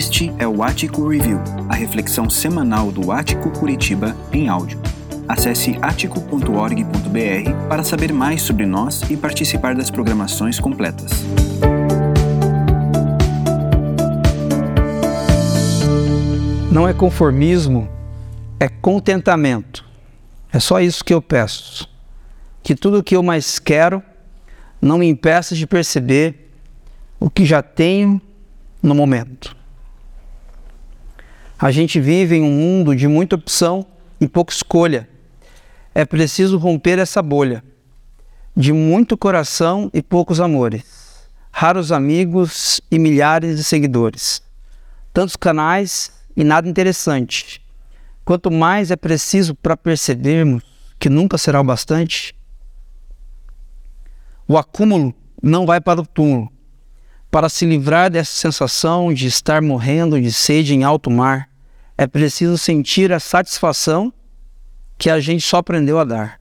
Este é o Ático Review, a reflexão semanal do Ático Curitiba em áudio. Acesse atico.org.br para saber mais sobre nós e participar das programações completas. Não é conformismo, é contentamento. É só isso que eu peço. Que tudo o que eu mais quero não me impeça de perceber o que já tenho no momento. A gente vive em um mundo de muita opção e pouca escolha. É preciso romper essa bolha de muito coração e poucos amores, raros amigos e milhares de seguidores, tantos canais e nada interessante. Quanto mais é preciso para percebermos que nunca será o bastante, o acúmulo não vai para o túmulo. Para se livrar dessa sensação de estar morrendo de sede em alto mar, é preciso sentir a satisfação que a gente só aprendeu a dar.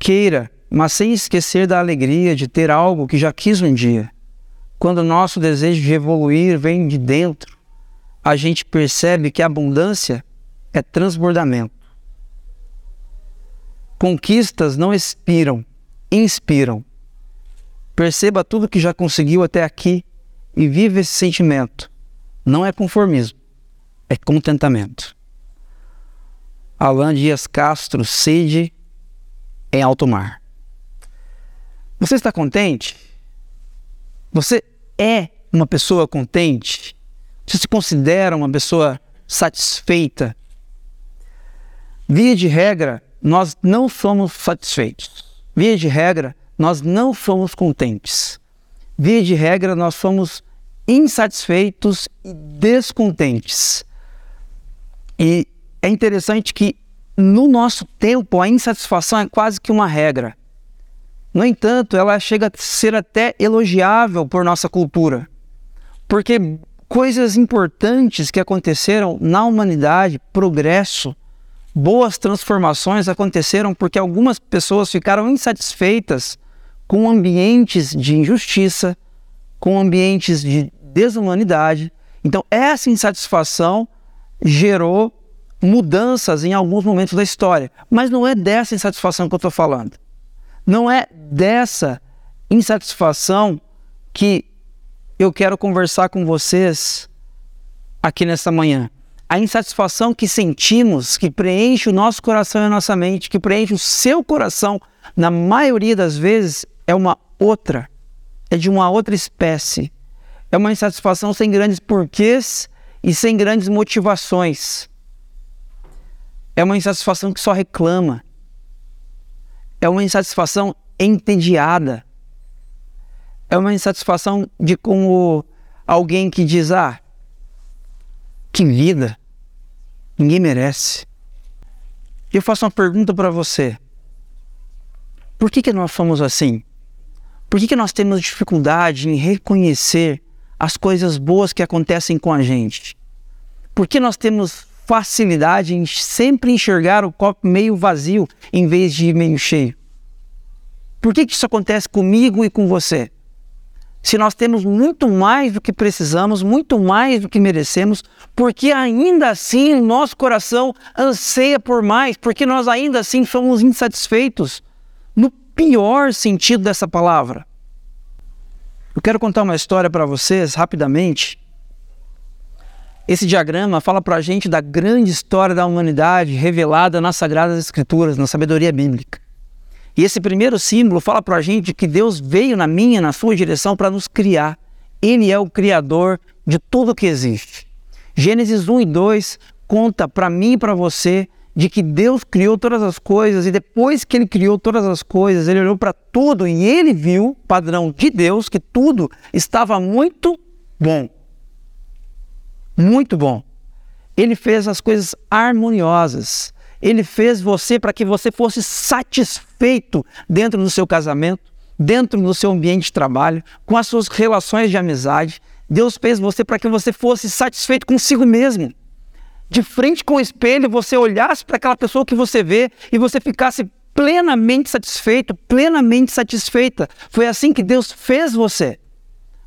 Queira, mas sem esquecer da alegria de ter algo que já quis um dia. Quando o nosso desejo de evoluir vem de dentro, a gente percebe que a abundância é transbordamento. Conquistas não expiram, inspiram. Perceba tudo que já conseguiu até aqui e vive esse sentimento. Não é conformismo, é contentamento. Alain Dias Castro, sede em alto mar. Você está contente? Você é uma pessoa contente? Você se considera uma pessoa satisfeita? Via de regra, nós não somos satisfeitos. Via de regra, nós não somos contentes. Via de regra, nós somos insatisfeitos e descontentes. E é interessante que no nosso tempo a insatisfação é quase que uma regra. No entanto, ela chega a ser até elogiável por nossa cultura, porque coisas importantes que aconteceram na humanidade, progresso, boas transformações aconteceram porque algumas pessoas ficaram insatisfeitas com ambientes de injustiça, com ambientes de desumanidade. Então, essa insatisfação gerou mudanças em alguns momentos da história. Mas não é dessa insatisfação que eu estou falando. Não é dessa insatisfação que eu quero conversar com vocês aqui nesta manhã a insatisfação que sentimos, que preenche o nosso coração e a nossa mente, que preenche o seu coração, na maioria das vezes é uma outra, é de uma outra espécie. É uma insatisfação sem grandes porquês e sem grandes motivações. É uma insatisfação que só reclama. É uma insatisfação entediada. É uma insatisfação de como alguém que diz: Ah, que vida! Ninguém merece. Eu faço uma pergunta para você. Por que, que nós somos assim? Por que, que nós temos dificuldade em reconhecer as coisas boas que acontecem com a gente? Por que nós temos facilidade em sempre enxergar o copo meio vazio em vez de meio cheio? Por que, que isso acontece comigo e com você? se nós temos muito mais do que precisamos, muito mais do que merecemos, porque ainda assim nosso coração anseia por mais, porque nós ainda assim somos insatisfeitos, no pior sentido dessa palavra. Eu quero contar uma história para vocês rapidamente. Esse diagrama fala para a gente da grande história da humanidade revelada nas Sagradas Escrituras, na sabedoria bíblica. E esse primeiro símbolo fala para a gente que Deus veio na minha, na sua direção para nos criar. Ele é o criador de tudo que existe. Gênesis 1 e 2 conta para mim e para você de que Deus criou todas as coisas e depois que ele criou todas as coisas, ele olhou para tudo e ele viu, padrão de Deus, que tudo estava muito bom. Muito bom. Ele fez as coisas harmoniosas. Ele fez você para que você fosse satisfeito dentro do seu casamento, dentro do seu ambiente de trabalho, com as suas relações de amizade. Deus fez você para que você fosse satisfeito consigo mesmo. De frente com o espelho, você olhasse para aquela pessoa que você vê e você ficasse plenamente satisfeito, plenamente satisfeita. Foi assim que Deus fez você.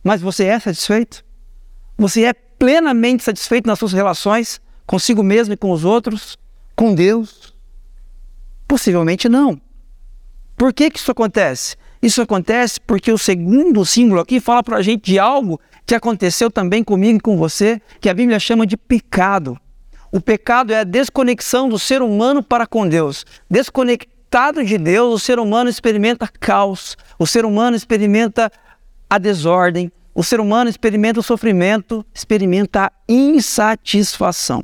Mas você é satisfeito? Você é plenamente satisfeito nas suas relações consigo mesmo e com os outros, com Deus? Possivelmente não. Por que, que isso acontece? Isso acontece porque o segundo símbolo aqui fala para a gente de algo que aconteceu também comigo e com você, que a Bíblia chama de pecado. O pecado é a desconexão do ser humano para com Deus. Desconectado de Deus, o ser humano experimenta caos, o ser humano experimenta a desordem, o ser humano experimenta o sofrimento, experimenta a insatisfação.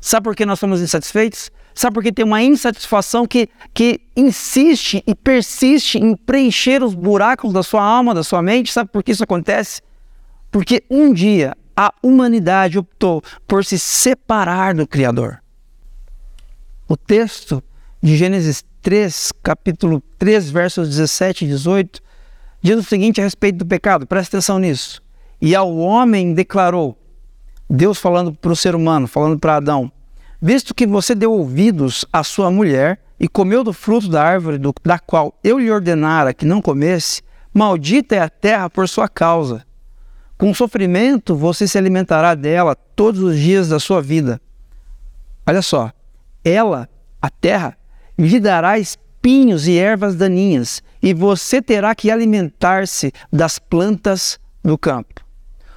Sabe por que nós somos insatisfeitos? Sabe por que tem uma insatisfação que, que insiste e persiste em preencher os buracos da sua alma, da sua mente? Sabe por que isso acontece? Porque um dia a humanidade optou por se separar do Criador. O texto de Gênesis 3, capítulo 3, versos 17 e 18, diz o seguinte a respeito do pecado, presta atenção nisso. E ao homem declarou, Deus falando para o ser humano, falando para Adão: Visto que você deu ouvidos à sua mulher e comeu do fruto da árvore do, da qual eu lhe ordenara que não comesse, maldita é a terra por sua causa. Com sofrimento você se alimentará dela todos os dias da sua vida. Olha só, ela, a terra, lhe dará espinhos e ervas daninhas, e você terá que alimentar-se das plantas do campo.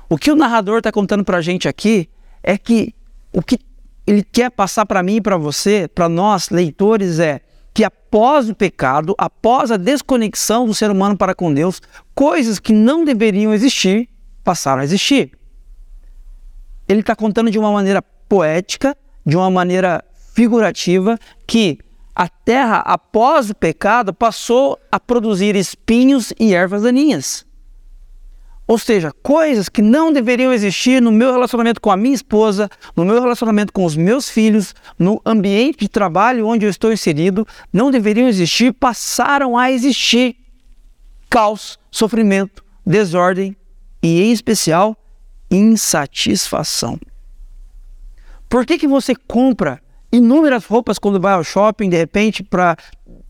O que o narrador está contando para a gente aqui é que o que ele quer passar para mim e para você, para nós leitores, é que após o pecado, após a desconexão do ser humano para com Deus, coisas que não deveriam existir passaram a existir. Ele está contando de uma maneira poética, de uma maneira figurativa, que a terra, após o pecado, passou a produzir espinhos e ervas daninhas. Ou seja, coisas que não deveriam existir no meu relacionamento com a minha esposa, no meu relacionamento com os meus filhos, no ambiente de trabalho onde eu estou inserido, não deveriam existir, passaram a existir. Caos, sofrimento, desordem e, em especial, insatisfação. Por que, que você compra inúmeras roupas quando vai ao shopping, de repente, para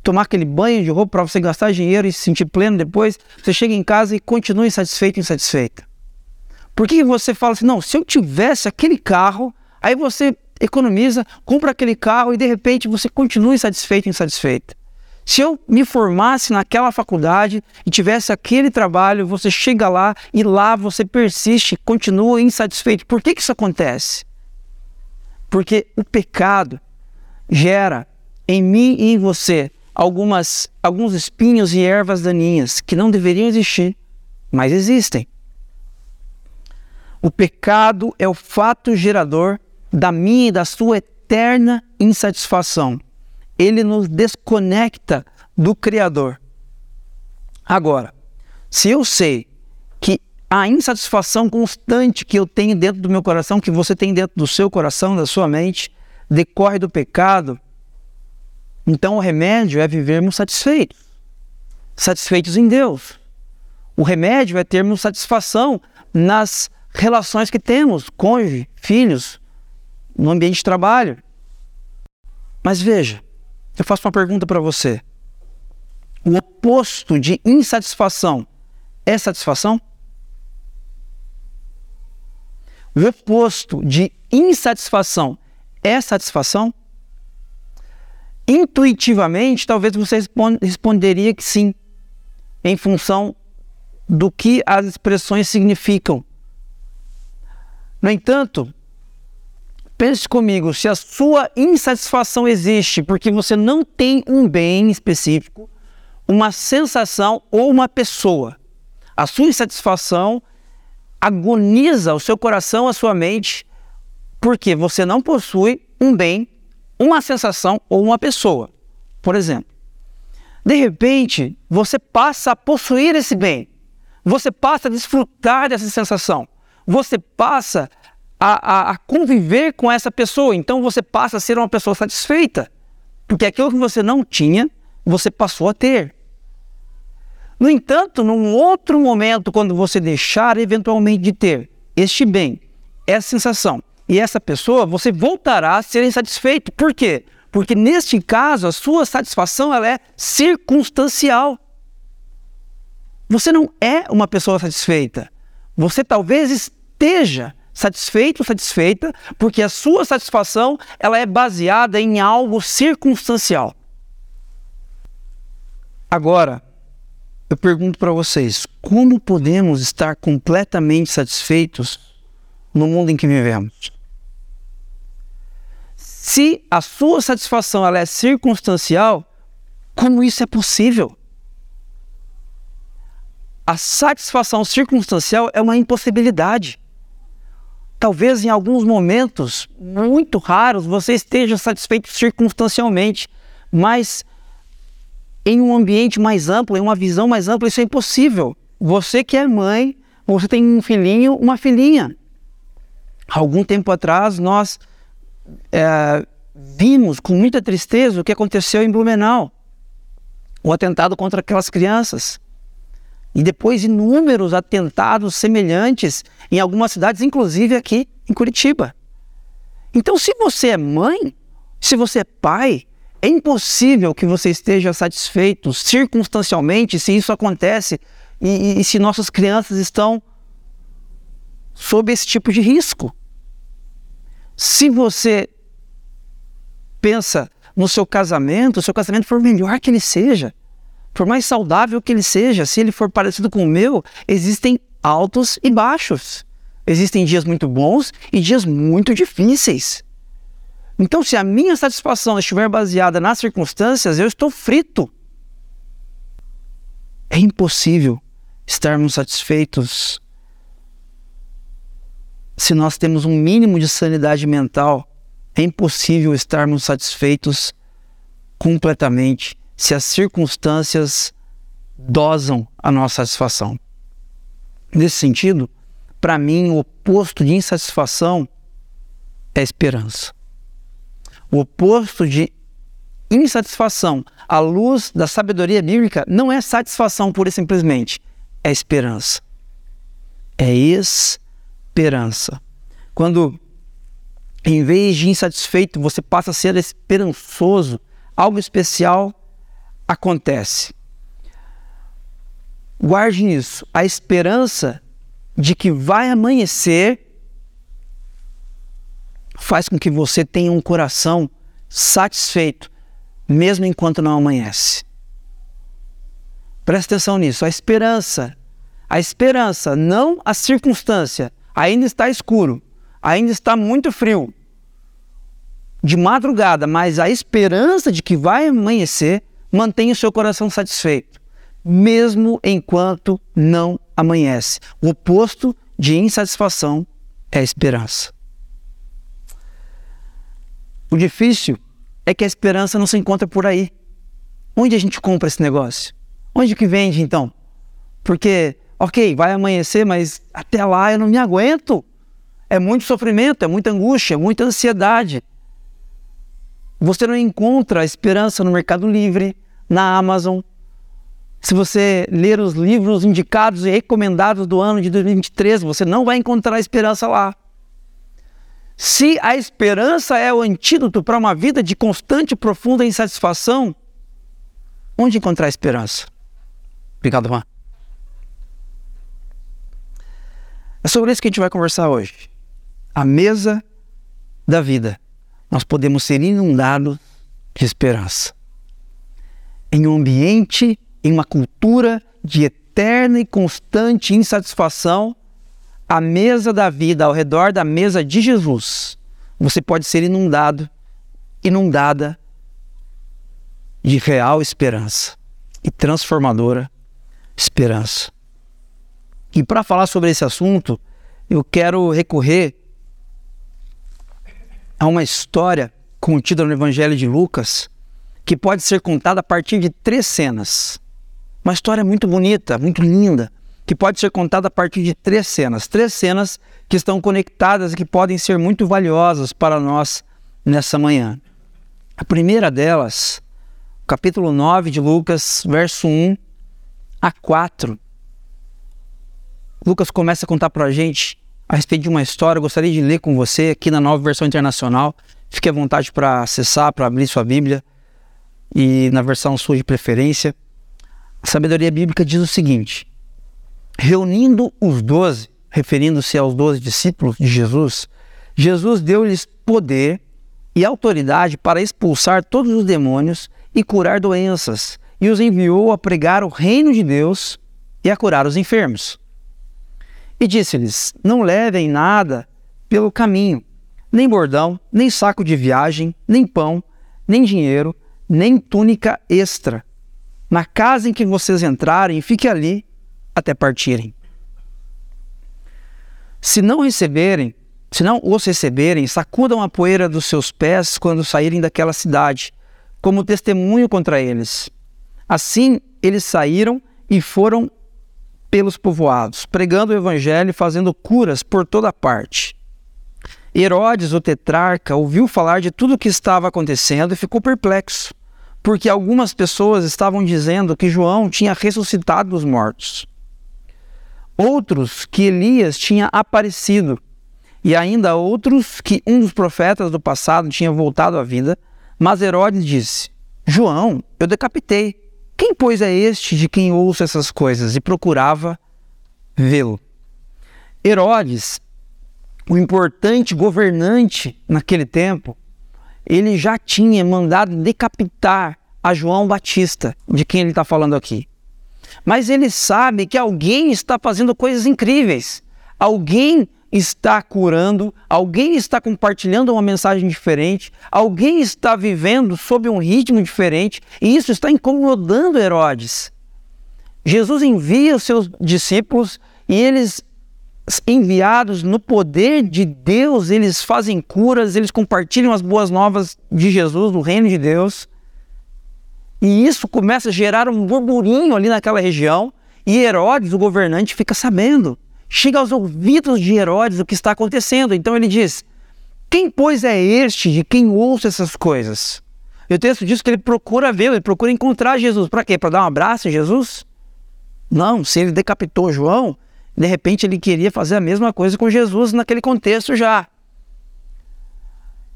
tomar aquele banho de roupa para você gastar dinheiro e se sentir pleno depois, você chega em casa e continua insatisfeito, insatisfeita. Por que você fala assim, não, se eu tivesse aquele carro, aí você economiza, compra aquele carro e de repente você continua insatisfeito, insatisfeita. Se eu me formasse naquela faculdade e tivesse aquele trabalho, você chega lá e lá você persiste, continua insatisfeito. Por que, que isso acontece? Porque o pecado gera em mim e em você algumas, alguns espinhos e ervas daninhas que não deveriam existir, mas existem. O pecado é o fato gerador da minha e da sua eterna insatisfação. Ele nos desconecta do Criador. Agora, se eu sei que a insatisfação constante que eu tenho dentro do meu coração, que você tem dentro do seu coração, da sua mente, decorre do pecado, então o remédio é vivermos satisfeitos, satisfeitos em Deus. O remédio é termos satisfação nas relações que temos, cônjuge, filhos, no ambiente de trabalho. Mas veja, eu faço uma pergunta para você. O oposto de insatisfação é satisfação? O oposto de insatisfação é satisfação? Intuitivamente, talvez você responderia que sim, em função do que as expressões significam. No entanto, pense comigo, se a sua insatisfação existe porque você não tem um bem específico, uma sensação ou uma pessoa, a sua insatisfação agoniza o seu coração, a sua mente, porque você não possui um bem uma sensação ou uma pessoa. Por exemplo, de repente, você passa a possuir esse bem, você passa a desfrutar dessa sensação, você passa a, a, a, conviver com essa pessoa, então você passa a ser uma pessoa satisfeita, porque aquilo que você não tinha, você passou a ter. No entanto, num outro momento, quando você deixar eventualmente de ter este bem, essa sensação, e essa pessoa, você voltará a ser insatisfeito. Por quê? Porque neste caso, a sua satisfação ela é circunstancial. Você não é uma pessoa satisfeita. Você talvez esteja satisfeito, satisfeita, porque a sua satisfação ela é baseada em algo circunstancial. Agora, eu pergunto para vocês, como podemos estar completamente satisfeitos no mundo em que vivemos? Se a sua satisfação ela é circunstancial, como isso é possível? A satisfação circunstancial é uma impossibilidade. Talvez em alguns momentos muito raros você esteja satisfeito circunstancialmente, mas em um ambiente mais amplo, em uma visão mais ampla, isso é impossível. Você que é mãe, você tem um filhinho, uma filhinha. Algum tempo atrás nós é, vimos com muita tristeza o que aconteceu em Blumenau, o atentado contra aquelas crianças. E depois inúmeros atentados semelhantes em algumas cidades, inclusive aqui em Curitiba. Então, se você é mãe, se você é pai, é impossível que você esteja satisfeito circunstancialmente se isso acontece e, e, se nossas crianças estão sob esse tipo de risco. Se você pensa no seu casamento, o seu casamento for melhor que ele seja, por mais saudável que ele seja, se ele for parecido com o meu, existem altos e baixos. Existem dias muito bons e dias muito difíceis. Então, se a minha satisfação estiver baseada nas circunstâncias, eu estou frito. É impossível estarmos satisfeitos se nós temos um mínimo de sanidade mental. É impossível estarmos satisfeitos completamente se as circunstâncias dosam a nossa satisfação. Nesse sentido, para mim, o oposto de insatisfação é esperança. O oposto de insatisfação, à luz da sabedoria bíblica, não é satisfação pura e simplesmente, é esperança. É esperança. Quando, em vez de insatisfeito, você passa a ser esperançoso, algo especial acontece. Guarde isso, a esperança de que vai amanhecer faz com que você tenha um coração satisfeito, mesmo enquanto não amanhece. Presta atenção nisso, a esperança, a esperança, não a circunstância, ainda está escuro, ainda está muito frio, de madrugada, mas a esperança de que vai amanhecer Mantenha o seu coração satisfeito, mesmo enquanto não amanhece. O oposto de insatisfação é esperança. O difícil é que a esperança não se encontra por aí. Onde a gente compra esse negócio? Onde que vende então? Porque, ok, vai amanhecer, mas até lá eu não me aguento. É muito sofrimento, é muita angústia, é muita ansiedade. Você não encontra esperança no Mercado Livre, na Amazon. Se você ler os livros indicados e recomendados do ano de 2023, você não vai encontrar esperança lá. Se a esperança é o antídoto para uma vida de constante e profunda insatisfação, onde encontrar esperança? Obrigado, Juan. É sobre isso que a gente vai conversar hoje. A mesa da vida. Nós podemos ser inundados de esperança em um ambiente, em uma cultura de eterna e constante insatisfação, a mesa da vida, ao redor da mesa de Jesus, você pode ser inundado, inundada de real esperança e transformadora esperança. E para falar sobre esse assunto, eu quero recorrer a uma história contida no Evangelho de Lucas, que pode ser contada a partir de três cenas. Uma história muito bonita, muito linda, que pode ser contada a partir de três cenas. Três cenas que estão conectadas e que podem ser muito valiosas para nós nessa manhã. A primeira delas, capítulo 9 de Lucas, verso 1 a 4. Lucas começa a contar para a gente a respeito de uma história. Eu gostaria de ler com você aqui na nova versão internacional. Fique à vontade para acessar, para abrir sua Bíblia e na versão sua de preferência, a sabedoria bíblica diz o seguinte: reunindo os doze, referindo-se aos doze discípulos de Jesus, Jesus deu-lhes poder e autoridade para expulsar todos os demônios e curar doenças, e os enviou a pregar o reino de Deus e a curar os enfermos. E disse-lhes: Não levem nada pelo caminho, nem bordão, nem saco de viagem, nem pão, nem dinheiro, nem túnica extra. Na casa em que vocês entrarem, fique ali até partirem. Se não receberem, se não os receberem, sacudam a poeira dos seus pés quando saírem daquela cidade, como testemunho contra eles. Assim eles saíram e foram pelos povoados, pregando o evangelho e fazendo curas por toda parte. Herodes, o tetrarca, ouviu falar de tudo o que estava acontecendo e ficou perplexo, porque algumas pessoas estavam dizendo que João tinha ressuscitado dos mortos. Outros que Elias tinha aparecido, e ainda outros que um dos profetas do passado tinha voltado à vida. Mas Herodes disse: João, eu decapitei. Quem, pois, é este de quem ouço essas coisas? E procurava vê-lo. Herodes, o importante governante naquele tempo, ele já tinha mandado decapitar a João Batista, de quem ele está falando aqui. Mas ele sabe que alguém está fazendo coisas incríveis. Alguém está curando, alguém está compartilhando uma mensagem diferente, alguém está vivendo sob um ritmo diferente e isso está incomodando Herodes. Jesus envia os seus discípulos e eles, enviados no poder de Deus, eles fazem curas, eles compartilham as boas novas de Jesus, do reino de Deus. E isso começa a gerar um burburinho ali naquela região e Herodes, o governante, fica sabendo chega aos ouvidos de Herodes o que está acontecendo. Então ele diz: Quem, pois, é este de quem ouço essas coisas? E o texto diz que ele procura vê-lo, ele procura encontrar Jesus. Para quê? Para dar um abraço a Jesus? Não, se ele decapitou João, de repente ele queria fazer a mesma coisa com Jesus naquele contexto já.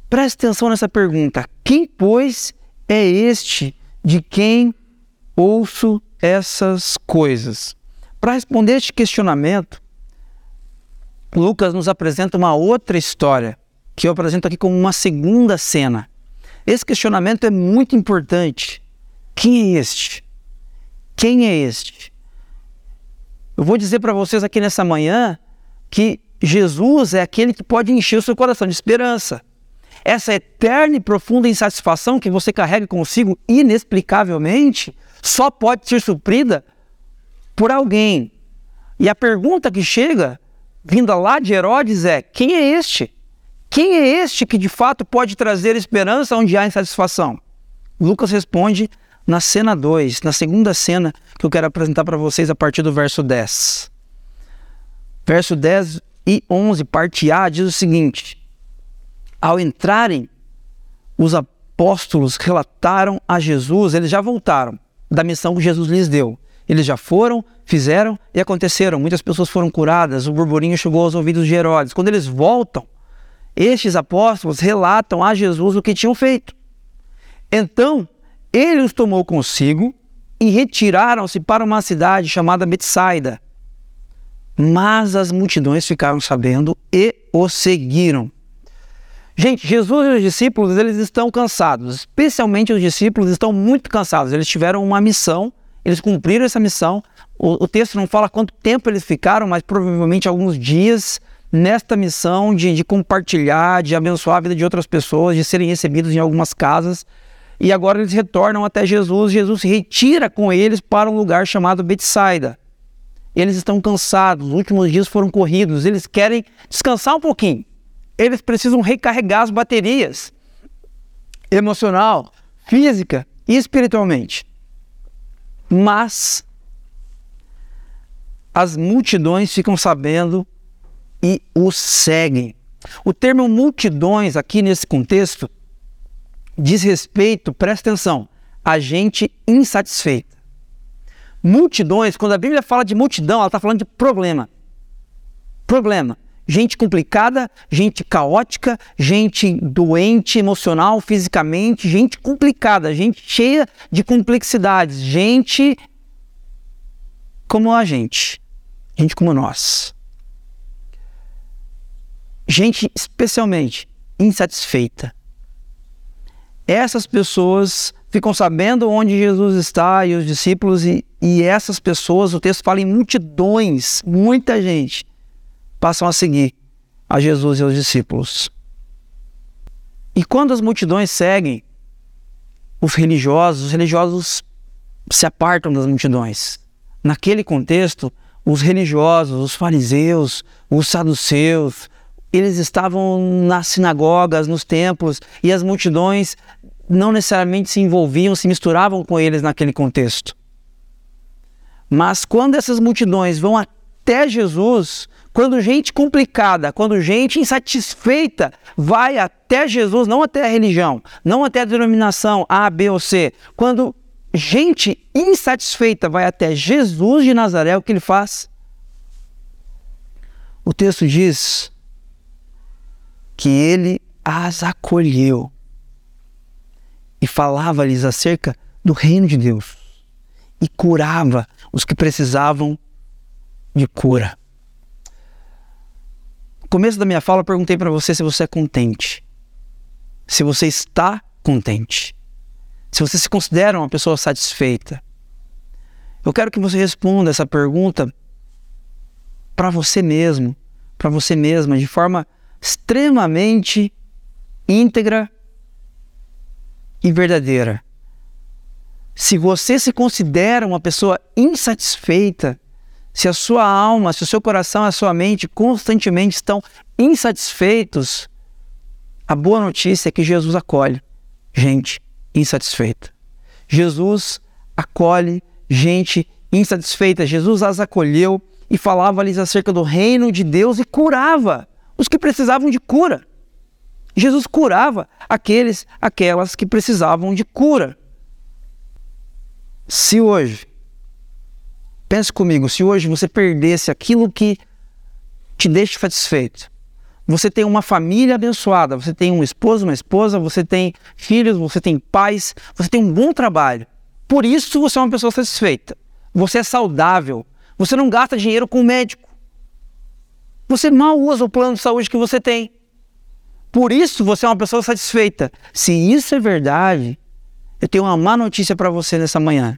Preste atenção nessa pergunta: Quem, pois, é este de quem ouço essas coisas? Para responder este questionamento, Lucas nos apresenta uma outra história, que eu apresento aqui como uma segunda cena. Esse questionamento é muito importante. Quem é este? Quem é este? Eu vou dizer para vocês aqui nessa manhã que Jesus é aquele que pode encher o seu coração de esperança. Essa eterna e profunda insatisfação que você carrega consigo inexplicavelmente só pode ser suprida por alguém. E a pergunta que chega vinda lá de Herodes é: quem é este? Quem é este que de fato pode trazer esperança onde há insatisfação? Lucas responde na cena 2, na segunda cena que eu quero apresentar para vocês a partir do verso 10. Verso 10 e 11, parte A, diz o seguinte: Ao entrarem, os apóstolos relataram a Jesus, eles já voltaram da missão que Jesus lhes deu. Eles já foram, fizeram e aconteceram. Muitas pessoas foram curadas, o burburinho chegou aos ouvidos de Herodes. Quando eles voltam, estes apóstolos relatam a Jesus o que tinham feito. Então, ele os tomou consigo e retiraram-se para uma cidade chamada Betsaida. Mas as multidões ficaram sabendo e o seguiram. Gente, Jesus e os discípulos, eles estão cansados, especialmente os discípulos estão muito cansados. Eles tiveram uma missão eles cumpriram essa missão. O, o, texto não fala quanto tempo eles ficaram, mas provavelmente alguns dias nesta missão de, de compartilhar, de abençoar a vida de outras pessoas, de serem recebidos em algumas casas. E agora eles retornam até Jesus. Jesus se retira com eles para um lugar chamado Betsaida. Eles estão cansados, os últimos dias foram corridos, eles querem descansar um pouquinho. Eles precisam recarregar as baterias emocional, física e espiritualmente mas as multidões ficam sabendo e o seguem. O termo multidões aqui nesse contexto diz respeito, presta atenção, a gente insatisfeita. Multidões, quando a Bíblia fala de multidão, ela está falando de problema. Problema gente complicada, gente caótica, gente doente emocional, fisicamente, gente complicada, gente cheia de complexidades, gente como a gente, gente como nós. gente especialmente insatisfeita. Essas pessoas ficam sabendo onde Jesus está e os discípulos, e, e essas pessoas, o texto fala em multidões, muita gente, passam a seguir a Jesus e aos discípulos. E quando as multidões seguem os religiosos, os religiosos se apartam das multidões. Naquele contexto, os religiosos, os fariseus, os saduceus, eles estavam nas sinagogas, nos templos, e as multidões não necessariamente se envolviam, se misturavam com eles naquele contexto. Mas quando essas multidões vão até Jesus, quando gente complicada, quando gente insatisfeita vai até Jesus, não até a religião, não até a denominação A, B ou C, quando gente insatisfeita vai até Jesus de Nazaré, o que ele faz? O texto diz que ele as acolheu e falava-lhes acerca do reino de Deus e curava os que precisavam de cura começo da minha fala, eu perguntei para você se você é contente. Se você está contente. Se você se considera uma pessoa satisfeita. Eu quero que você responda essa pergunta para você mesmo, para você mesma, de forma extremamente íntegra e verdadeira. Se você se considera uma pessoa insatisfeita, se a sua alma, se o seu coração, a sua mente constantemente estão insatisfeitos, a boa notícia é que Jesus acolhe gente insatisfeita. Jesus acolhe gente insatisfeita. Jesus as acolheu e falava-lhes acerca do reino de Deus e curava os que precisavam de cura. Jesus curava aqueles, aquelas que precisavam de cura. Se hoje Pense comigo, se hoje você perdesse aquilo que te deixa satisfeito, você tem uma família abençoada, você tem um esposo, uma esposa, você tem filhos, você tem pais, você tem um bom trabalho. Por isso você é uma pessoa satisfeita. Você é saudável. Você não gasta dinheiro com médico. Você mal usa o plano de saúde que você tem. Por isso você é uma pessoa satisfeita. Se isso é verdade, eu tenho uma má notícia para você nessa manhã.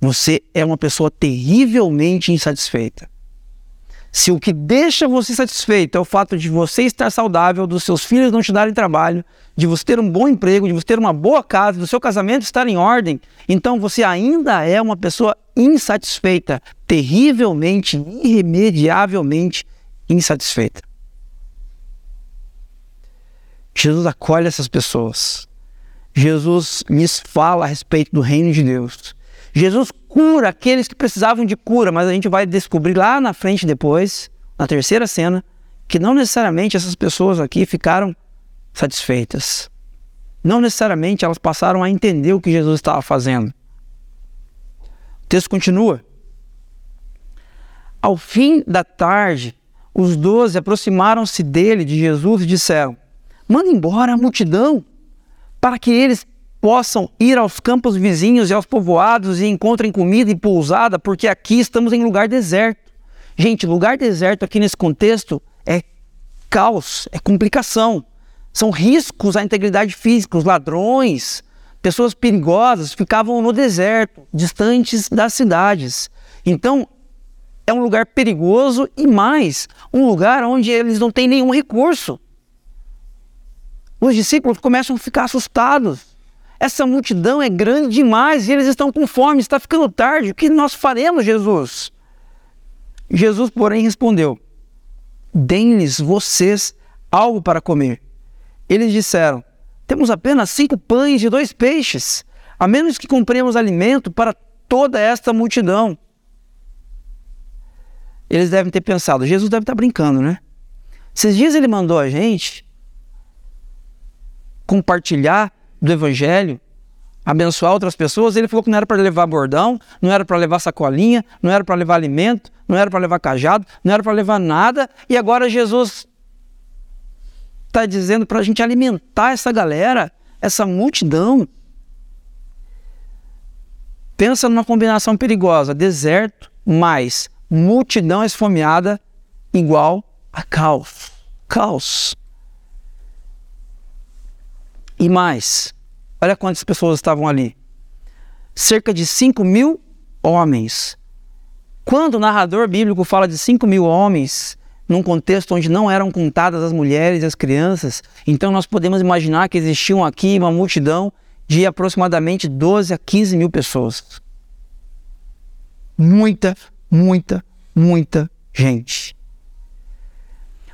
Você é uma pessoa terrivelmente insatisfeita. Se o que deixa você satisfeito é o fato de você estar saudável, dos seus filhos não te darem trabalho, de você ter um bom emprego, de você ter uma boa casa, do seu casamento estar em ordem, então você ainda é uma pessoa insatisfeita, terrivelmente, irremediavelmente insatisfeita. Jesus acolhe essas pessoas. Jesus lhes fala a respeito do reino de Deus. Jesus cura aqueles que precisavam de cura, mas a gente vai descobrir lá na frente depois, na terceira cena, que não necessariamente essas pessoas aqui ficaram satisfeitas. Não necessariamente elas passaram a entender o que Jesus estava fazendo. O texto continua. Ao fim da tarde, os doze aproximaram-se dele, de Jesus, e disseram: Manda embora a multidão, para que eles possam ir aos campos vizinhos e aos povoados e encontrem comida e pousada, porque aqui estamos em lugar deserto. Gente, lugar deserto aqui nesse contexto é caos, é complicação. São riscos à integridade física. Os ladrões, pessoas perigosas ficavam no deserto, distantes das cidades. Então, é um lugar perigoso e mais, um lugar onde eles não têm nenhum recurso. Os discípulos começam a ficar assustados. Essa multidão é grande demais e eles estão com fome, está ficando tarde. O que nós faremos, Jesus? Jesus, porém, respondeu: Deem-lhes vocês algo para comer. Eles disseram: Temos apenas cinco pães e dois peixes, a menos que compremos alimento para toda esta multidão. Eles devem ter pensado: Jesus deve estar brincando, né? Esses dias ele mandou a gente compartilhar do Evangelho, abençoar outras pessoas, ele falou que não era para levar bordão, não era para levar sacolinha, não era para levar alimento, não era para levar cajado, não era para levar nada, e agora Jesus está dizendo para a gente alimentar essa galera, essa multidão. Pensa numa combinação perigosa: deserto mais multidão esfomeada igual a caos. Caos. E mais, olha quantas pessoas estavam ali. Cerca de 5 mil homens. Quando o narrador bíblico fala de 5 mil homens, num contexto onde não eram contadas as mulheres e as crianças, então nós podemos imaginar que existiam aqui uma multidão de aproximadamente 12 a 15 mil pessoas. Muita, muita, muita gente.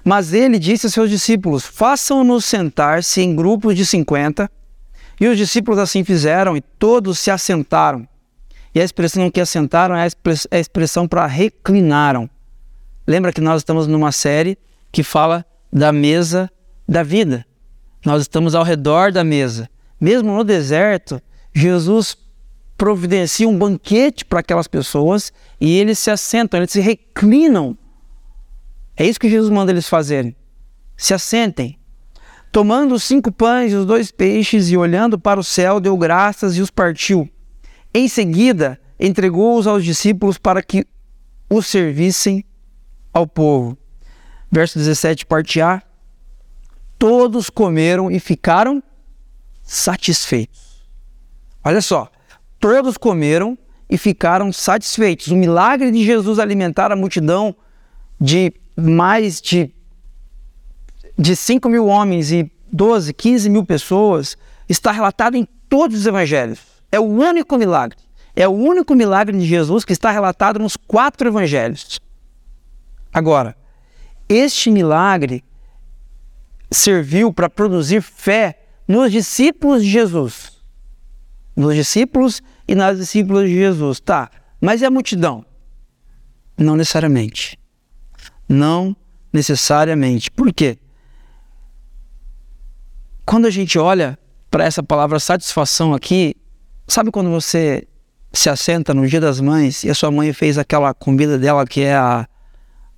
Mas ele disse a seus discípulos: Façam-nos sentar-se em grupos de cinquenta. E os discípulos assim fizeram, e todos se assentaram. E a expressão que assentaram é a expressão para reclinaram. Lembra que nós estamos numa série que fala da mesa da vida. Nós estamos ao redor da mesa. Mesmo no deserto, Jesus providencia um banquete para aquelas pessoas e eles se assentam, eles se reclinam é isso que Jesus manda eles fazerem. Se assentem. Tomando os cinco pães e os dois peixes e olhando para o céu, deu graças e os partiu. Em seguida, entregou-os aos discípulos para que os servissem ao povo. Verso 17, parte A. Todos comeram e ficaram satisfeitos. Olha só, todos comeram e ficaram satisfeitos. O milagre de Jesus alimentar a multidão de mais de, de 5 mil homens e 12, 15 mil pessoas está relatado em todos os evangelhos. É o único milagre. É o único milagre de Jesus que está relatado nos quatro evangelhos. Agora, este milagre serviu para produzir fé nos discípulos de Jesus. Nos discípulos e nas discípulas de Jesus. Tá, mas e a multidão? Não necessariamente. Não necessariamente. Por quê? Quando a gente olha para essa palavra satisfação aqui, sabe quando você se assenta no Dia das Mães e a sua mãe fez aquela comida dela que é a,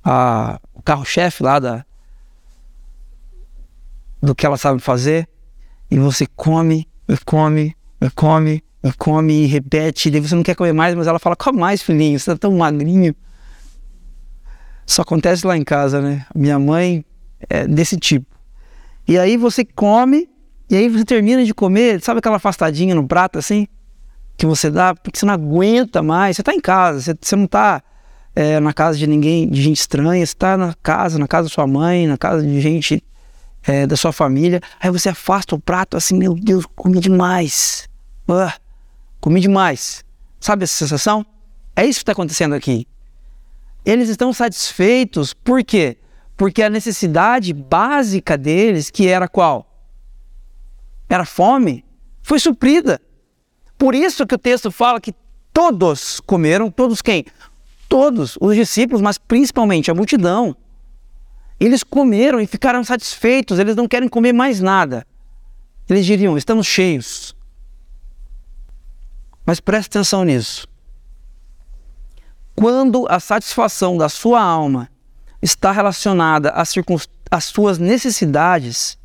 a o carro-chefe lá da, do que ela sabe fazer e você come, come, come, come e repete, e você não quer comer mais, mas ela fala: come mais, filhinho, você está tão magrinho. Isso acontece lá em casa, né? Minha mãe é desse tipo. E aí você come, e aí você termina de comer, sabe aquela afastadinha no prato assim? Que você dá, porque você não aguenta mais. Você está em casa, você, você não está é, na casa de ninguém, de gente estranha, você está na casa, na casa da sua mãe, na casa de gente é, da sua família. Aí você afasta o prato assim, meu Deus, comi demais. Uh, comi demais. Sabe essa sensação? É isso que está acontecendo aqui. Eles estão satisfeitos, por quê? Porque a necessidade básica deles, que era qual? Era fome, foi suprida. Por isso que o texto fala que todos comeram, todos quem? Todos os discípulos, mas principalmente a multidão. Eles comeram e ficaram satisfeitos, eles não querem comer mais nada. Eles diriam: estamos cheios. Mas preste atenção nisso. Quando a satisfação da sua alma está relacionada às, às suas necessidades,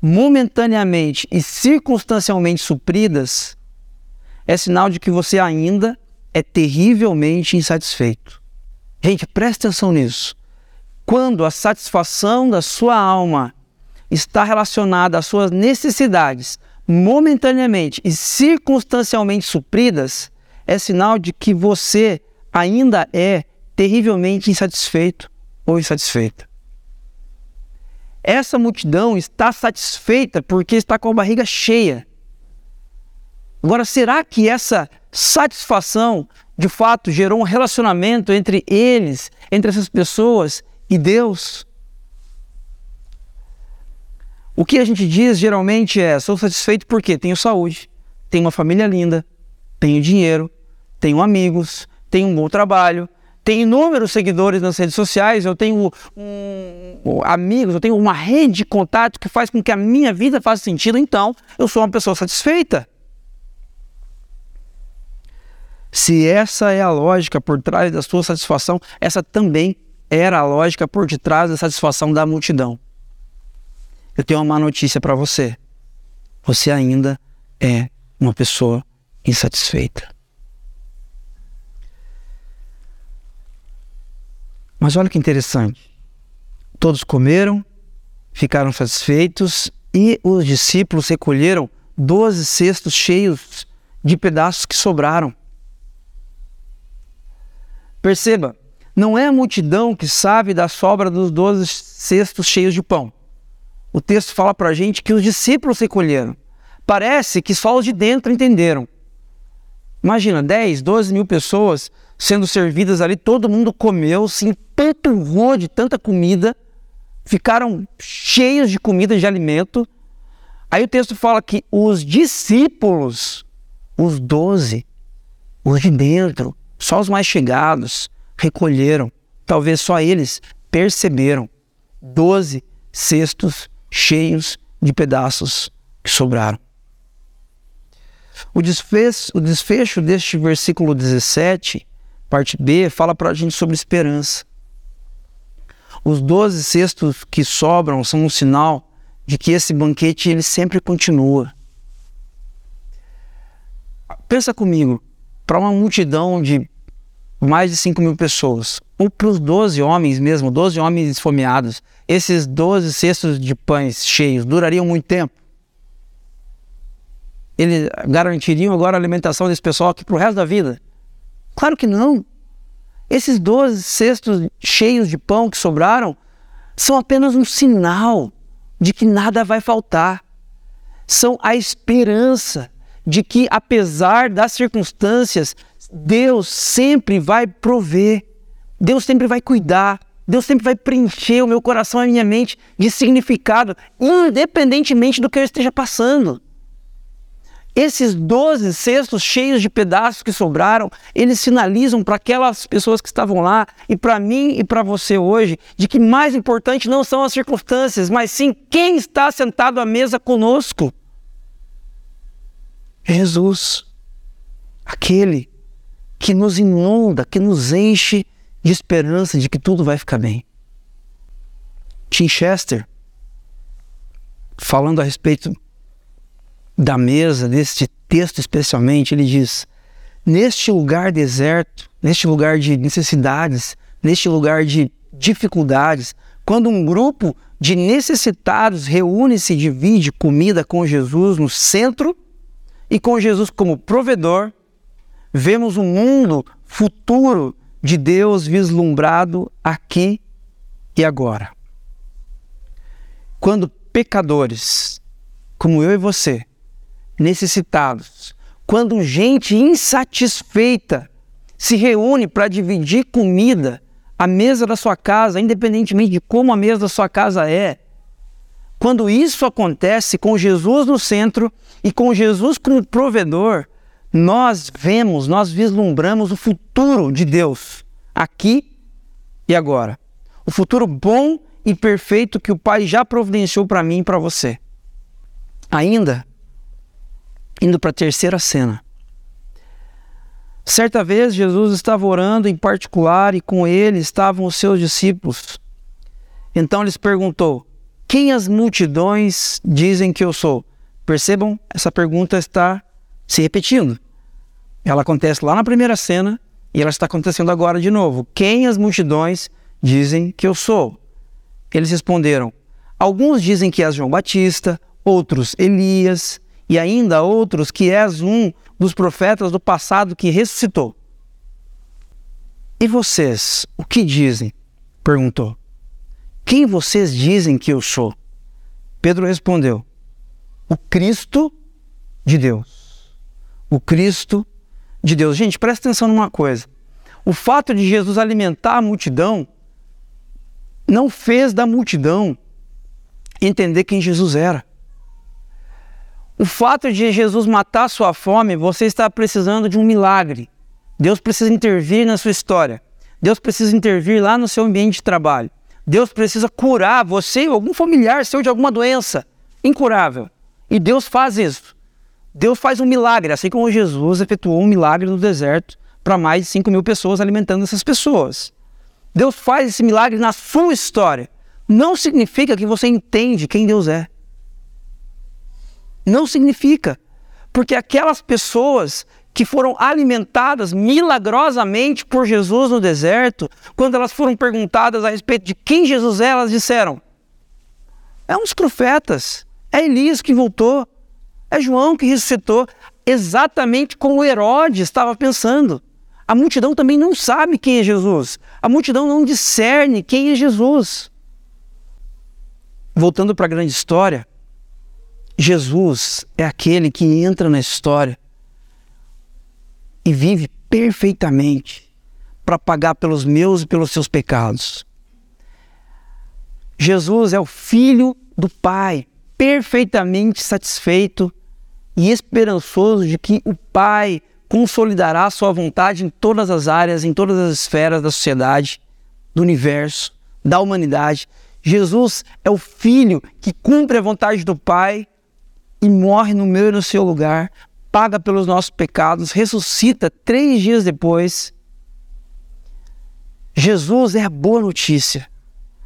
momentaneamente e circunstancialmente supridas, é sinal de que você ainda é terrivelmente insatisfeito. Gente, preste atenção nisso. Quando a satisfação da sua alma está relacionada às suas necessidades momentaneamente e circunstancialmente supridas, é sinal de que você ainda é terrivelmente insatisfeito ou insatisfeita. Essa multidão está satisfeita porque está com a barriga cheia. Agora, será que essa satisfação de fato gerou um relacionamento entre eles, entre essas pessoas e Deus? O que a gente diz geralmente é: sou satisfeito porque tenho saúde, tenho uma família linda, tenho dinheiro, tenho amigos, tenho um bom trabalho, tenho inúmeros seguidores nas redes sociais, eu tenho um, amigos, eu tenho uma rede de contato que faz com que a minha vida faça sentido, então eu sou uma pessoa satisfeita. Se essa é a lógica por trás da sua satisfação, essa também era a lógica por detrás da satisfação da multidão. Eu tenho uma má notícia para você. Você ainda é uma pessoa insatisfeita. Mas olha que interessante. Todos comeram ficaram satisfeitos e os discípulos recolheram doze cestos cheios de pedaços que sobraram. Perceba, não é a multidão que sabe da sobra dos doze cestos cheios de pão. O texto fala para a gente que os discípulos recolheram. Parece que só os de dentro entenderam. Imagina, 10, 12 mil pessoas sendo servidas ali, todo mundo comeu, se empanturrou de tanta comida, ficaram cheios de comida, de alimento. Aí o texto fala que os discípulos, os doze, os de dentro, só os mais chegados, recolheram. Talvez só eles perceberam. Doze cestos cheios de pedaços que sobraram. O desfecho, o desfecho deste versículo 17, parte B, fala para a gente sobre esperança. Os doze cestos que sobram são um sinal de que esse banquete ele sempre continua. Pensa comigo, para uma multidão de mais de 5 mil pessoas, ou para os 12 homens mesmo, 12 homens esfomeados, esses 12 cestos de pães cheios durariam muito tempo? eles garantiriam agora a alimentação desse pessoal aqui para o resto da vida? Claro que não. Esses 12 cestos cheios de pão que sobraram são apenas um sinal de que nada vai faltar. São a esperança de que, apesar das circunstâncias, Deus sempre vai prover, Deus sempre vai cuidar, Deus sempre vai preencher o meu coração e a minha mente de significado, independentemente do que eu esteja passando. Esses 12 cestos cheios de pedaços que sobraram, eles sinalizam para aquelas pessoas que estavam lá e para mim e para você hoje de que mais importante não são as circunstâncias, mas sim quem está sentado à mesa conosco. Jesus, aquele que nos inunda, que nos enche de esperança de que tudo vai ficar bem. Tim Chester, falando a respeito da mesa, deste texto especialmente, ele diz: neste lugar deserto, neste lugar de necessidades, neste lugar de dificuldades, quando um grupo de necessitados reúne-se e divide comida com Jesus no centro e com Jesus como provedor, vemos um mundo futuro de Deus vislumbrado aqui e agora. Quando pecadores, como eu e você, necessitados. Quando gente insatisfeita se reúne para dividir comida, a mesa da sua casa, independentemente de como a mesa da sua casa é, quando isso acontece com Jesus no centro e com Jesus como provedor, nós vemos, nós vislumbramos o futuro de Deus aqui e agora. O futuro bom e perfeito que o Pai já providenciou para mim e para você. Ainda indo para a terceira cena. Certa vez Jesus estava orando em particular e com ele estavam os seus discípulos. Então lhes perguntou: Quem as multidões dizem que eu sou? Percebam, essa pergunta está se repetindo. Ela acontece lá na primeira cena e ela está acontecendo agora de novo. Quem as multidões dizem que eu sou? Eles responderam: Alguns dizem que és João Batista, outros Elias e ainda outros que és um dos profetas do passado que ressuscitou. E vocês, o que dizem? perguntou. Quem vocês dizem que eu sou? Pedro respondeu: O Cristo de Deus. O Cristo de Deus. Gente, presta atenção numa coisa. O fato de Jesus alimentar a multidão não fez da multidão entender quem Jesus era. O fato de Jesus matar sua fome, você está precisando de um milagre. Deus precisa intervir na sua história. Deus precisa intervir lá no seu ambiente de trabalho. Deus precisa curar você ou algum familiar seu de alguma doença incurável. E Deus faz isso. Deus faz um milagre, assim como Jesus efetuou um milagre no deserto para mais de 5 mil pessoas, alimentando essas pessoas. Deus faz esse milagre na sua história. Não significa que você entende quem Deus é. Não significa. Porque aquelas pessoas que foram alimentadas milagrosamente por Jesus no deserto, quando elas foram perguntadas a respeito de quem Jesus é, elas disseram: É dos profetas. É Elias que voltou. É João que ressuscitou. Exatamente como Herodes estava pensando. A multidão também não sabe quem é Jesus. A multidão não discerne quem é Jesus. Voltando para a grande história, Jesus é aquele que entra na história e vive perfeitamente para pagar pelos meus e pelos seus pecados. Jesus é o Filho do Pai, perfeitamente satisfeito e esperançoso de que o Pai consolidará sua vontade em todas as áreas, em todas as esferas da sociedade, do universo, da humanidade. Jesus é o Filho que cumpre a vontade do Pai e morre no meu e no seu lugar, paga pelos nossos pecados, ressuscita três dias depois. Jesus é a boa notícia.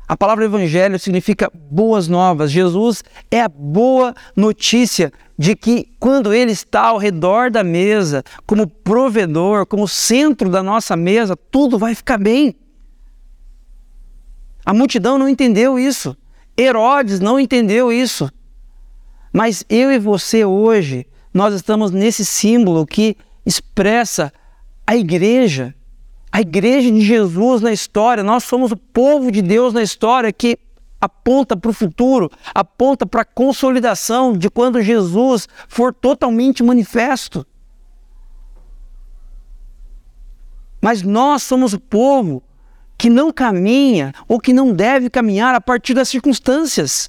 A palavra evangelho significa boas novas. Jesus é a boa notícia de que quando Ele está ao redor da mesa, como provedor, como centro da nossa mesa, tudo vai ficar bem. A multidão não entendeu isso. Herodes não entendeu isso. Mas eu e você hoje, nós estamos nesse símbolo que expressa a igreja a igreja de Jesus na história, nós somos o povo de Deus na história que aponta para o futuro, aponta para a consolidação de quando Jesus for totalmente manifesto. Mas nós somos o povo que não caminha ou que não deve caminhar a partir das circunstâncias.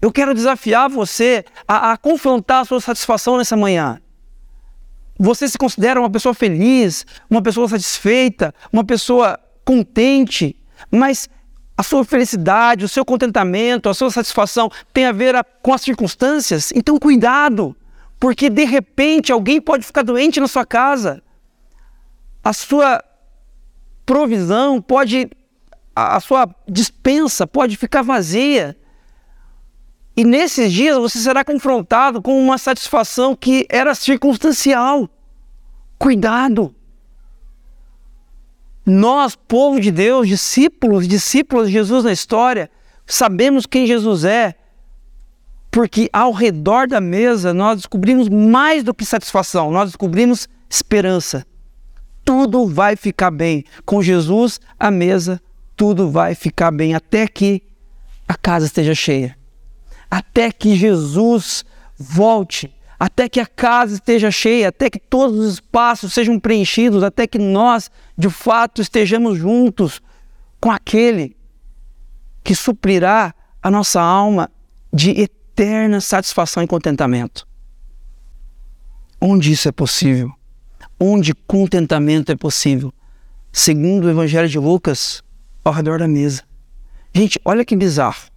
Eu quero desafiar você a, a confrontar a sua satisfação nessa manhã. Você se considera uma pessoa feliz, uma pessoa satisfeita, uma pessoa contente, mas a sua felicidade, o seu contentamento, a sua satisfação tem a ver com as circunstâncias? Então, cuidado, porque de repente alguém pode ficar doente na sua casa. A sua provisão pode, a sua dispensa pode ficar vazia. E nesses dias você será confrontado com uma satisfação que era circunstancial. Cuidado! Nós, povo de Deus, discípulos, discípulos de Jesus na história, sabemos quem Jesus é, porque ao redor da mesa nós descobrimos mais do que satisfação, nós descobrimos esperança. Tudo vai ficar bem. Com Jesus à mesa, tudo vai ficar bem, até que a casa esteja cheia até que Jesus volte, até que a casa esteja cheia, até que todos os espaços sejam preenchidos, até que nós, de fato, estejamos juntos com aquele que suprirá a nossa alma de eterna satisfação e contentamento. Onde isso é possível? Onde contentamento é possível? Segundo o Evangelho de Lucas, ao redor da mesa. Gente, olha que bizarro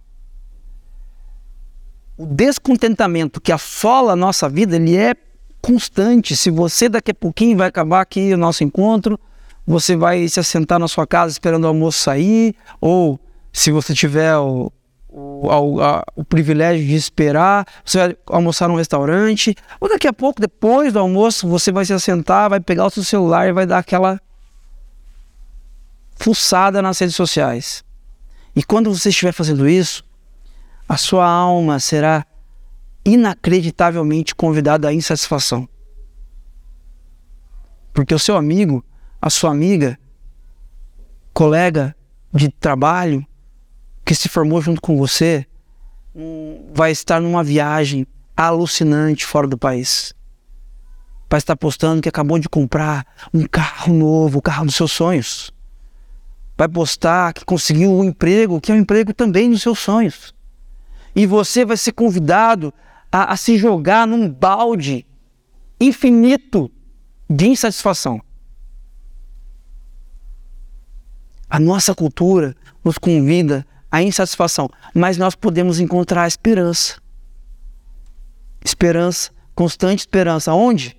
o descontentamento que assola a nossa vida, ele é constante. Se você daqui a pouquinho vai acabar aqui o nosso encontro, você vai se assentar na sua casa esperando o almoço sair, ou se você tiver o, o, a, o privilégio de esperar, você vai almoçar num restaurante, ou daqui a pouco, depois do almoço, você vai se assentar, vai pegar o seu celular e vai dar aquela fuçada nas redes sociais. E quando você estiver fazendo isso, a sua alma será inacreditavelmente convidada à insatisfação. Porque o seu amigo, a sua amiga, colega de trabalho que se formou junto com você, vai estar numa viagem alucinante fora do país. Vai estar postando que acabou de comprar um carro novo, o carro dos seus sonhos. Vai postar que conseguiu um emprego, que é um emprego também dos seus sonhos e você vai ser convidado a, a se jogar num balde infinito de insatisfação. A nossa cultura nos convida à insatisfação, mas nós podemos encontrar esperança. Esperança, constante esperança. Onde?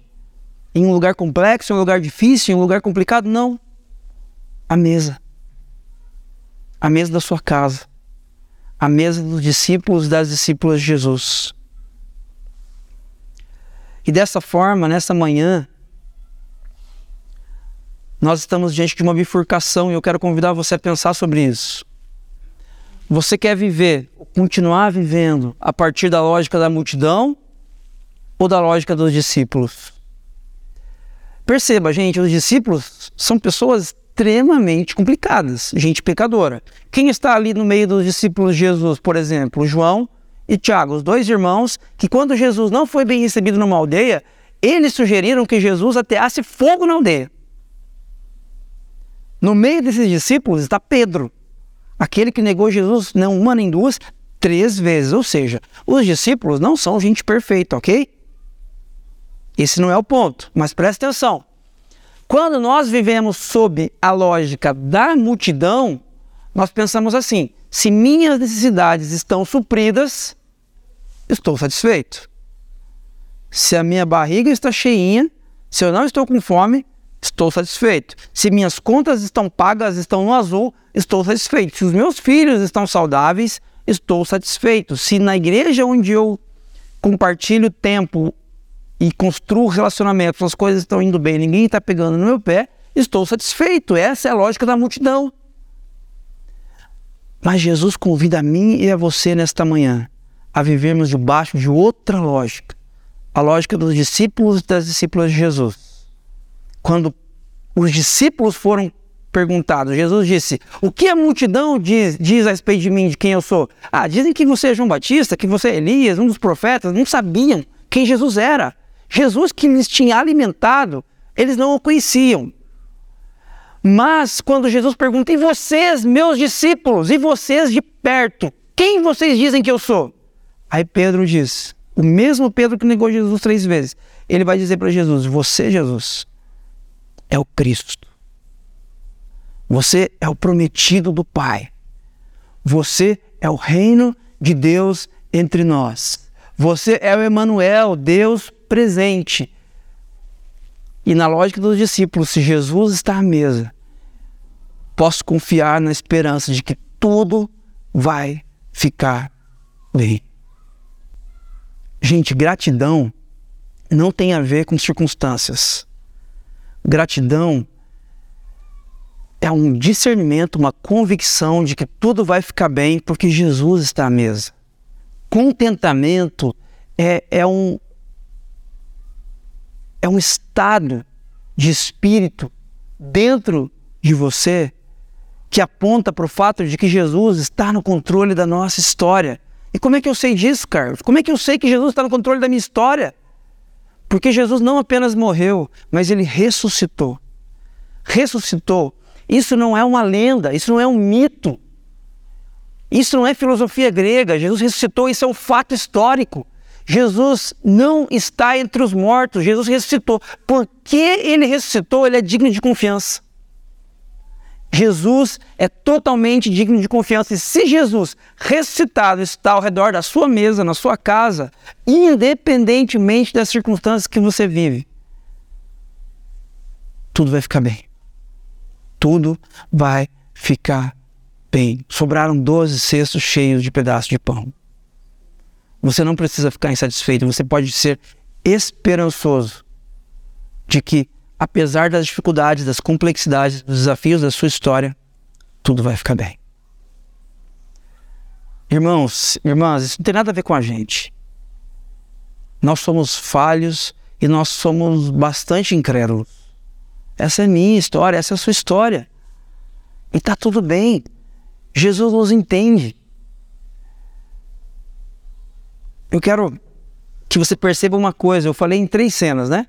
Em um lugar complexo, em um lugar difícil, em um lugar complicado? Não. A mesa. A mesa da sua casa a mesa dos discípulos das discípulas de Jesus. E dessa forma, nessa manhã, nós estamos diante de uma bifurcação e eu quero convidar você a pensar sobre isso. Você quer viver, continuar vivendo a partir da lógica da multidão ou da lógica dos discípulos? Perceba, gente, os discípulos são pessoas extremamente complicadas, gente pecadora. Quem está ali no meio dos discípulos de Jesus, por exemplo, João e Tiago, os dois irmãos, que quando Jesus não foi bem recebido numa aldeia, eles sugeriram que Jesus ateasse fogo na aldeia. No meio desses discípulos está Pedro, aquele que negou Jesus não uma nem duas, três vezes. Ou seja, os discípulos não são gente perfeita, ok? Esse não é o ponto, mas presta atenção. Quando nós vivemos sob a lógica da multidão, nós pensamos assim: se minhas necessidades estão supridas, estou satisfeito. Se a minha barriga está cheinha, se eu não estou com fome, estou satisfeito. Se minhas contas estão pagas, estão no azul, estou satisfeito. Se os meus filhos estão saudáveis, estou satisfeito. Se na igreja onde eu compartilho tempo e construo relacionamentos, as coisas estão indo bem, ninguém está pegando no meu pé, estou satisfeito. Essa é a lógica da multidão. Mas Jesus convida a mim e a você nesta manhã a vivermos debaixo de outra lógica, a lógica dos discípulos e das discípulas de Jesus. Quando os discípulos foram perguntado. Jesus disse: O que a multidão diz, diz a respeito de mim, de quem eu sou? Ah, dizem que você é João Batista, que você é Elias, um dos profetas. Não sabiam quem Jesus era. Jesus que lhes tinha alimentado, eles não o conheciam. Mas quando Jesus pergunta: E vocês, meus discípulos, e vocês de perto, quem vocês dizem que eu sou? Aí Pedro diz: O mesmo Pedro que negou Jesus três vezes. Ele vai dizer para Jesus: Você, Jesus, é o Cristo você é o prometido do Pai. Você é o reino de Deus entre nós. Você é o Emanuel, Deus presente. E na lógica dos discípulos, se Jesus está à mesa, posso confiar na esperança de que tudo vai ficar bem. Gente, gratidão não tem a ver com circunstâncias. Gratidão é um discernimento, uma convicção de que tudo vai ficar bem porque Jesus está à mesa. Contentamento é, é, um, é um estado de espírito dentro de você que aponta para o fato de que Jesus está no controle da nossa história. E como é que eu sei disso, Carlos? Como é que eu sei que Jesus está no controle da minha história? Porque Jesus não apenas morreu, mas ele ressuscitou. Ressuscitou isso não é uma lenda, isso não é um mito. Isso não é filosofia grega. Jesus ressuscitou, isso é um fato histórico. Jesus não está entre os mortos, Jesus ressuscitou. Porque ele ressuscitou, ele é digno de confiança. Jesus é totalmente digno de confiança. E se Jesus ressuscitado está ao redor da sua mesa, na sua casa, independentemente das circunstâncias que você vive, tudo vai ficar bem tudo vai ficar bem. Sobraram 12 cestos cheios de pedaços de pão. Você não precisa ficar insatisfeito, você pode ser esperançoso de que, apesar das dificuldades, das complexidades, dos desafios da sua história, tudo vai ficar bem. Irmãos, irmãs, isso não tem nada a ver com a gente. Nós somos falhos e nós somos bastante incrédulos. Essa é minha história, essa é a sua história. E está tudo bem. Jesus nos entende. Eu quero que você perceba uma coisa. Eu falei em três cenas, né?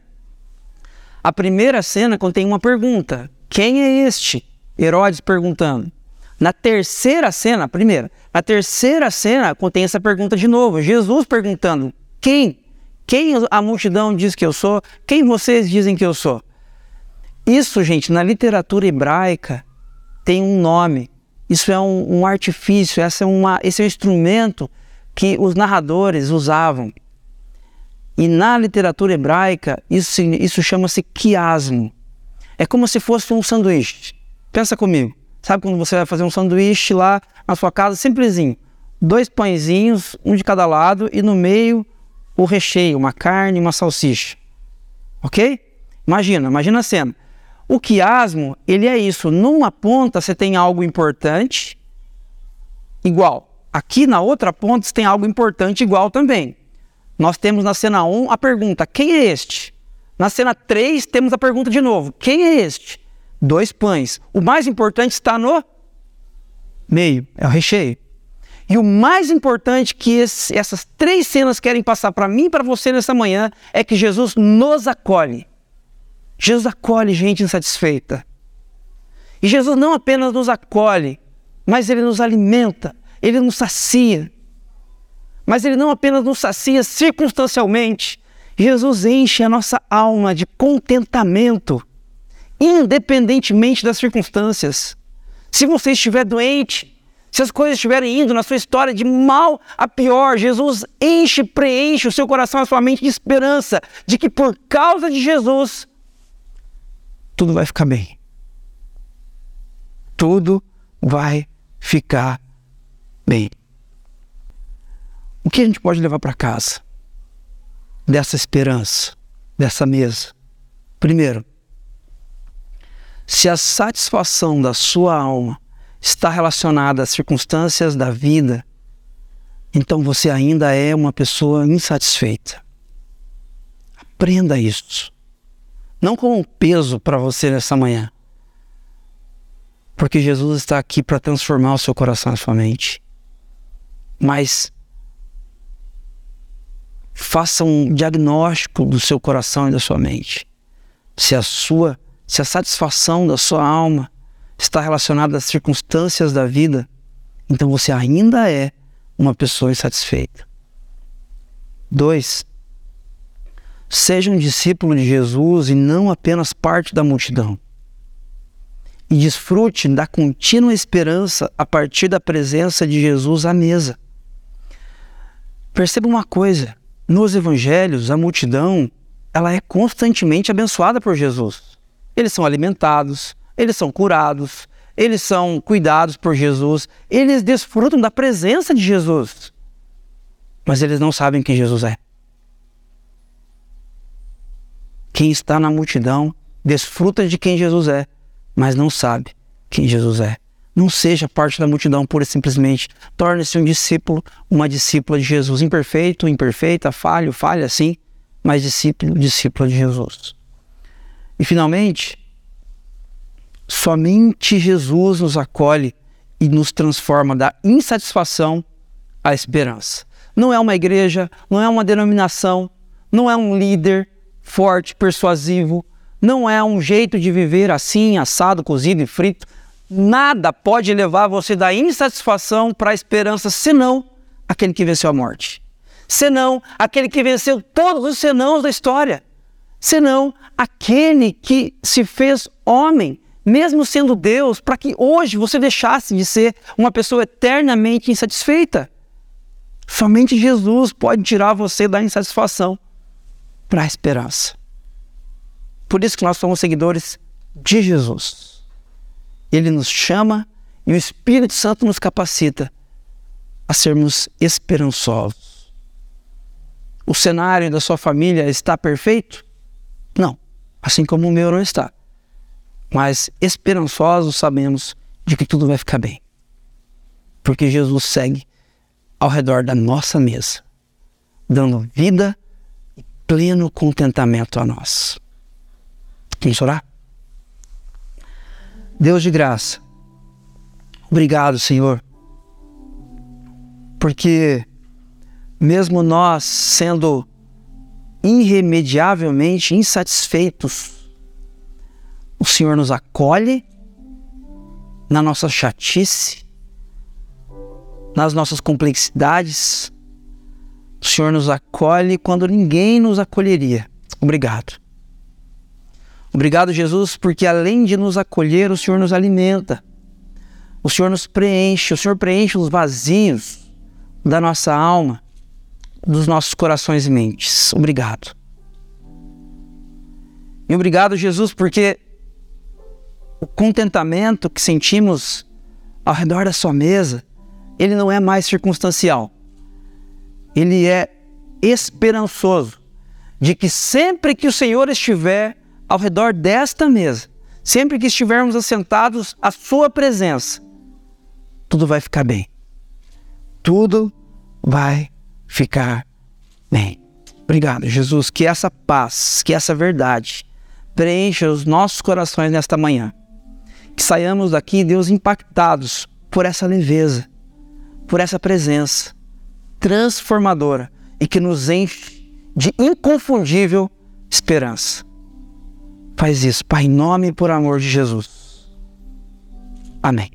A primeira cena contém uma pergunta: Quem é este? Herodes perguntando. Na terceira cena, primeira, na terceira cena contém essa pergunta de novo. Jesus perguntando: Quem? Quem a multidão diz que eu sou? Quem vocês dizem que eu sou? Isso, gente, na literatura hebraica tem um nome. Isso é um, um artifício, essa é uma, esse é um instrumento que os narradores usavam. E na literatura hebraica, isso, isso chama-se quiasmo. É como se fosse um sanduíche. Pensa comigo. Sabe quando você vai fazer um sanduíche lá na sua casa, simplesinho? Dois pãezinhos, um de cada lado, e no meio o recheio, uma carne e uma salsicha. Ok? Imagina, imagina a cena. O quiasmo, ele é isso. Numa ponta você tem algo importante igual. Aqui na outra ponta tem algo importante igual também. Nós temos na cena 1 a pergunta: quem é este? Na cena 3 temos a pergunta de novo: quem é este? Dois pães. O mais importante está no meio, é o recheio. E o mais importante que esse, essas três cenas querem passar para mim e para você nessa manhã é que Jesus nos acolhe. Jesus acolhe gente insatisfeita. E Jesus não apenas nos acolhe, mas ele nos alimenta, ele nos sacia. Mas ele não apenas nos sacia circunstancialmente, Jesus enche a nossa alma de contentamento, independentemente das circunstâncias. Se você estiver doente, se as coisas estiverem indo na sua história de mal a pior, Jesus enche, preenche o seu coração, a sua mente de esperança de que por causa de Jesus tudo vai ficar bem. Tudo vai ficar bem. O que a gente pode levar para casa dessa esperança, dessa mesa? Primeiro, se a satisfação da sua alma está relacionada às circunstâncias da vida, então você ainda é uma pessoa insatisfeita. Aprenda isso. Não como um peso para você nessa manhã. Porque Jesus está aqui para transformar o seu coração e a sua mente. Mas faça um diagnóstico do seu coração e da sua mente. Se a sua, se a satisfação da sua alma está relacionado às circunstâncias da vida, então você ainda é uma pessoa insatisfeita. Dois, seja um discípulo de Jesus e não apenas parte da multidão. E desfrute da contínua esperança a partir da presença de Jesus à mesa. Perceba uma coisa: nos evangelhos, a multidão ela é constantemente abençoada por Jesus. Eles são alimentados, eles são curados, eles são cuidados por Jesus, eles desfrutam da presença de Jesus, mas eles não sabem quem Jesus é. Quem está na multidão desfruta de quem Jesus é, mas não sabe quem Jesus é. Não seja parte da multidão pura e simplesmente. Torne-se um discípulo, uma discípula de Jesus. Imperfeito, imperfeita, falho, falha, sim, mas discípulo, discípula de Jesus. E finalmente, Somente Jesus nos acolhe e nos transforma da insatisfação à esperança. Não é uma igreja, não é uma denominação, não é um líder forte, persuasivo, não é um jeito de viver assim, assado, cozido e frito. Nada pode levar você da insatisfação para a esperança, senão aquele que venceu a morte. Senão aquele que venceu todos os senãos da história. Senão aquele que se fez homem mesmo sendo Deus, para que hoje você deixasse de ser uma pessoa eternamente insatisfeita. Somente Jesus pode tirar você da insatisfação para a esperança. Por isso que nós somos seguidores de Jesus. Ele nos chama e o Espírito Santo nos capacita a sermos esperançosos. O cenário da sua família está perfeito? Não, assim como o meu não está mas esperançosos sabemos de que tudo vai ficar bem. Porque Jesus segue ao redor da nossa mesa, dando vida e pleno contentamento a nós. Vamos orar? Deus de graça, obrigado, Senhor, porque mesmo nós sendo irremediavelmente insatisfeitos o Senhor nos acolhe na nossa chatice, nas nossas complexidades. O Senhor nos acolhe quando ninguém nos acolheria. Obrigado. Obrigado, Jesus, porque além de nos acolher, o Senhor nos alimenta. O Senhor nos preenche, o Senhor preenche os vazios da nossa alma, dos nossos corações e mentes. Obrigado. E obrigado, Jesus, porque o contentamento que sentimos ao redor da sua mesa, ele não é mais circunstancial. Ele é esperançoso de que sempre que o Senhor estiver ao redor desta mesa, sempre que estivermos assentados à sua presença, tudo vai ficar bem. tudo vai ficar bem. Obrigado, Jesus. Que essa paz, que essa verdade preencha os nossos corações nesta manhã. Que saiamos daqui, Deus, impactados por essa leveza, por essa presença transformadora e que nos enche de inconfundível esperança. Faz isso, Pai, em nome e por amor de Jesus. Amém.